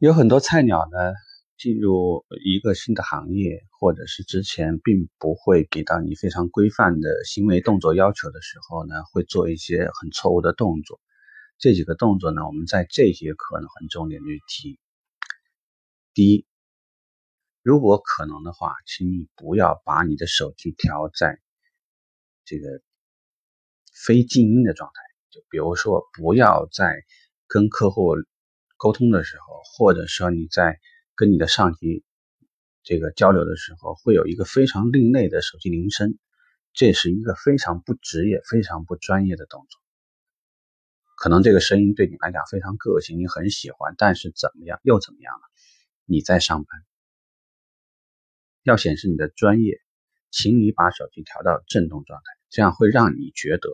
有很多菜鸟呢，进入一个新的行业，或者是之前并不会给到你非常规范的行为动作要求的时候呢，会做一些很错误的动作。这几个动作呢，我们在这节课呢很重点去提。第一，如果可能的话，请你不要把你的手机调在这个非静音的状态，就比如说不要在跟客户。沟通的时候，或者说你在跟你的上级这个交流的时候，会有一个非常另类的手机铃声，这是一个非常不职业、非常不专业的动作。可能这个声音对你来讲非常个性，你很喜欢，但是怎么样又怎么样了？你在上班，要显示你的专业，请你把手机调到震动状态，这样会让你觉得，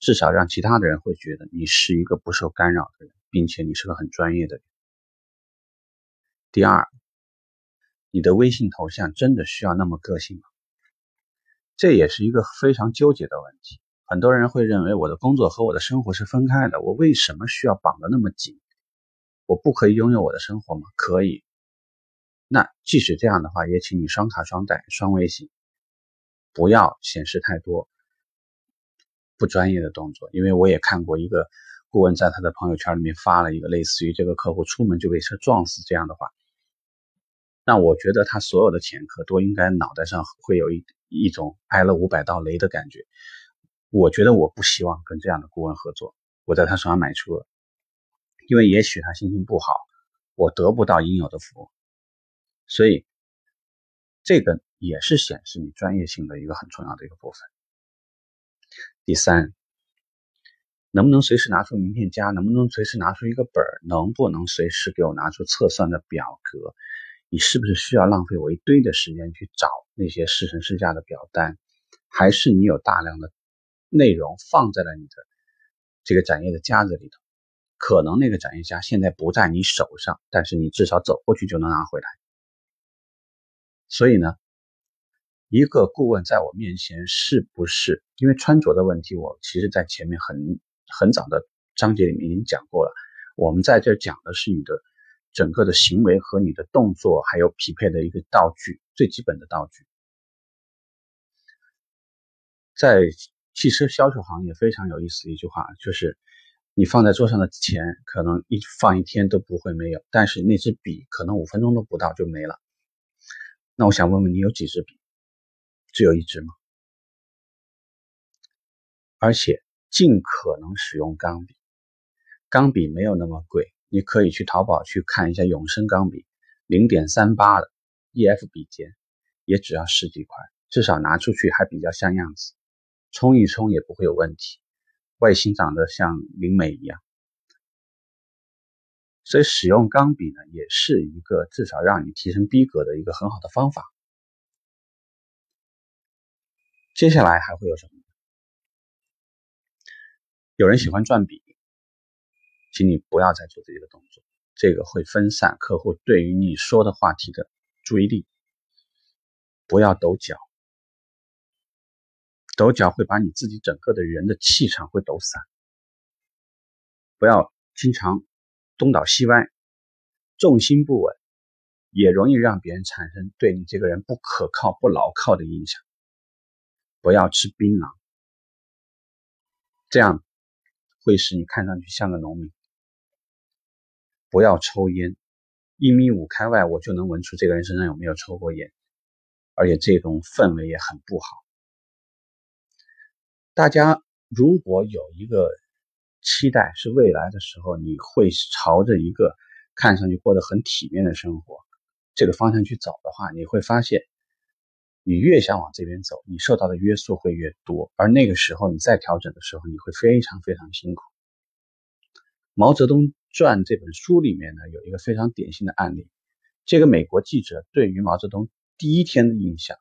至少让其他的人会觉得你是一个不受干扰的人。并且你是个很专业的人。第二，你的微信头像真的需要那么个性吗？这也是一个非常纠结的问题。很多人会认为我的工作和我的生活是分开的，我为什么需要绑得那么紧？我不可以拥有我的生活吗？可以。那即使这样的话，也请你双卡双待双微信，不要显示太多不专业的动作。因为我也看过一个。顾问在他的朋友圈里面发了一个类似于这个客户出门就被车撞死这样的话，那我觉得他所有的前客都应该脑袋上会有一一种挨了五百道雷的感觉。我觉得我不希望跟这样的顾问合作。我在他手上买车，因为也许他心情不好，我得不到应有的服务，所以这个也是显示你专业性的一个很重要的一个部分。第三。能不能随时拿出名片夹？能不能随时拿出一个本儿？能不能随时给我拿出测算的表格？你是不是需要浪费我一堆的时间去找那些试乘试驾的表单？还是你有大量的内容放在了你的这个展页的夹子里头？可能那个展页夹现在不在你手上，但是你至少走过去就能拿回来。所以呢，一个顾问在我面前是不是因为穿着的问题？我其实在前面很。很早的章节里面已经讲过了，我们在这讲的是你的整个的行为和你的动作，还有匹配的一个道具，最基本的道具。在汽车销售行业非常有意思的一句话，就是你放在桌上的钱可能一放一天都不会没有，但是那支笔可能五分钟都不到就没了。那我想问问你，有几支笔？只有一支吗？而且。尽可能使用钢笔，钢笔没有那么贵，你可以去淘宝去看一下永生钢笔，零点三八的 EF 笔尖，也只要十几块，至少拿出去还比较像样子，冲一冲也不会有问题，外形长得像灵美一样，所以使用钢笔呢，也是一个至少让你提升逼格的一个很好的方法。接下来还会有什么？有人喜欢转笔，请你不要再做这个动作，这个会分散客户对于你说的话题的注意力。不要抖脚，抖脚会把你自己整个的人的气场会抖散。不要经常东倒西歪，重心不稳，也容易让别人产生对你这个人不可靠、不牢靠的印象。不要吃槟榔，这样。会使你看上去像个农民。不要抽烟，一米五开外我就能闻出这个人身上有没有抽过烟，而且这种氛围也很不好。大家如果有一个期待，是未来的时候你会朝着一个看上去过得很体面的生活这个方向去走的话，你会发现。你越想往这边走，你受到的约束会越多，而那个时候你再调整的时候，你会非常非常辛苦。《毛泽东传》这本书里面呢，有一个非常典型的案例。这个美国记者对于毛泽东第一天的印象，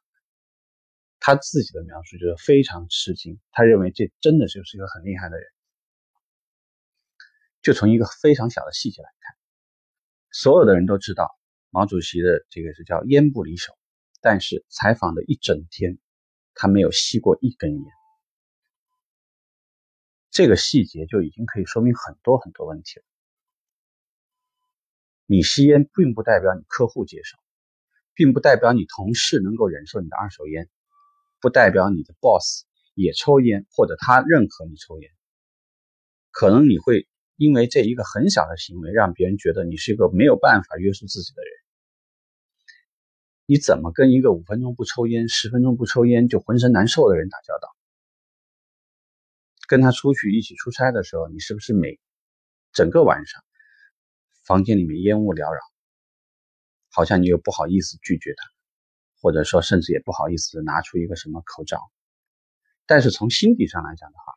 他自己的描述就是非常吃惊，他认为这真的就是一个很厉害的人。就从一个非常小的细节来看，所有的人都知道毛主席的这个是叫烟不离手。但是采访的一整天，他没有吸过一根烟，这个细节就已经可以说明很多很多问题了。你吸烟并不代表你客户接受，并不代表你同事能够忍受你的二手烟，不代表你的 boss 也抽烟或者他认可你抽烟。可能你会因为这一个很小的行为，让别人觉得你是一个没有办法约束自己的人。你怎么跟一个五分钟不抽烟、十分钟不抽烟就浑身难受的人打交道？跟他出去一起出差的时候，你是不是每整个晚上房间里面烟雾缭绕，好像你又不好意思拒绝他，或者说甚至也不好意思拿出一个什么口罩？但是从心底上来讲的话，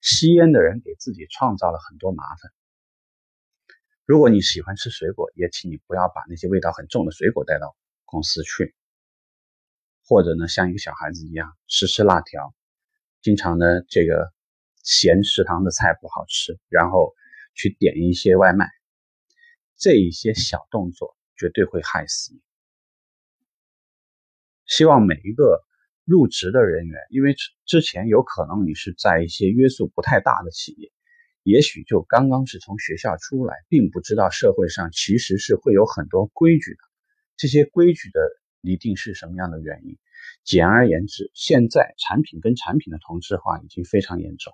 吸烟的人给自己创造了很多麻烦。如果你喜欢吃水果，也请你不要把那些味道很重的水果带到公司去，或者呢，像一个小孩子一样吃吃辣条，经常呢这个嫌食堂的菜不好吃，然后去点一些外卖，这一些小动作绝对会害死你。希望每一个。入职的人员，因为之前有可能你是在一些约束不太大的企业，也许就刚刚是从学校出来，并不知道社会上其实是会有很多规矩的。这些规矩的拟定是什么样的原因？简而言之，现在产品跟产品的同质化已经非常严重，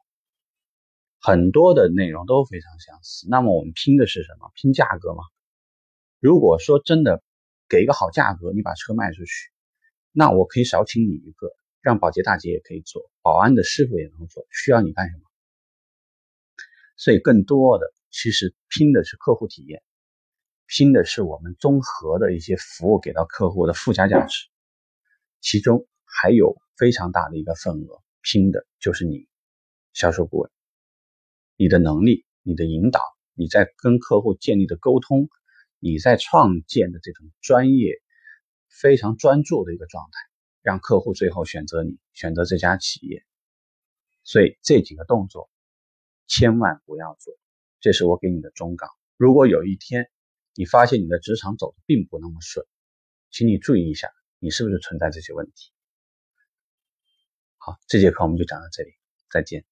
很多的内容都非常相似。那么我们拼的是什么？拼价格吗？如果说真的给一个好价格，你把车卖出去。那我可以少请你一个，让保洁大姐也可以做，保安的师傅也能做，需要你干什么？所以更多的其实拼的是客户体验，拼的是我们综合的一些服务给到客户的附加价值，其中还有非常大的一个份额，拼的就是你销售顾问，你的能力、你的引导、你在跟客户建立的沟通、你在创建的这种专业。非常专注的一个状态，让客户最后选择你，选择这家企业。所以这几个动作千万不要做，这是我给你的忠告。如果有一天你发现你的职场走的并不那么顺，请你注意一下，你是不是存在这些问题？好，这节课我们就讲到这里，再见。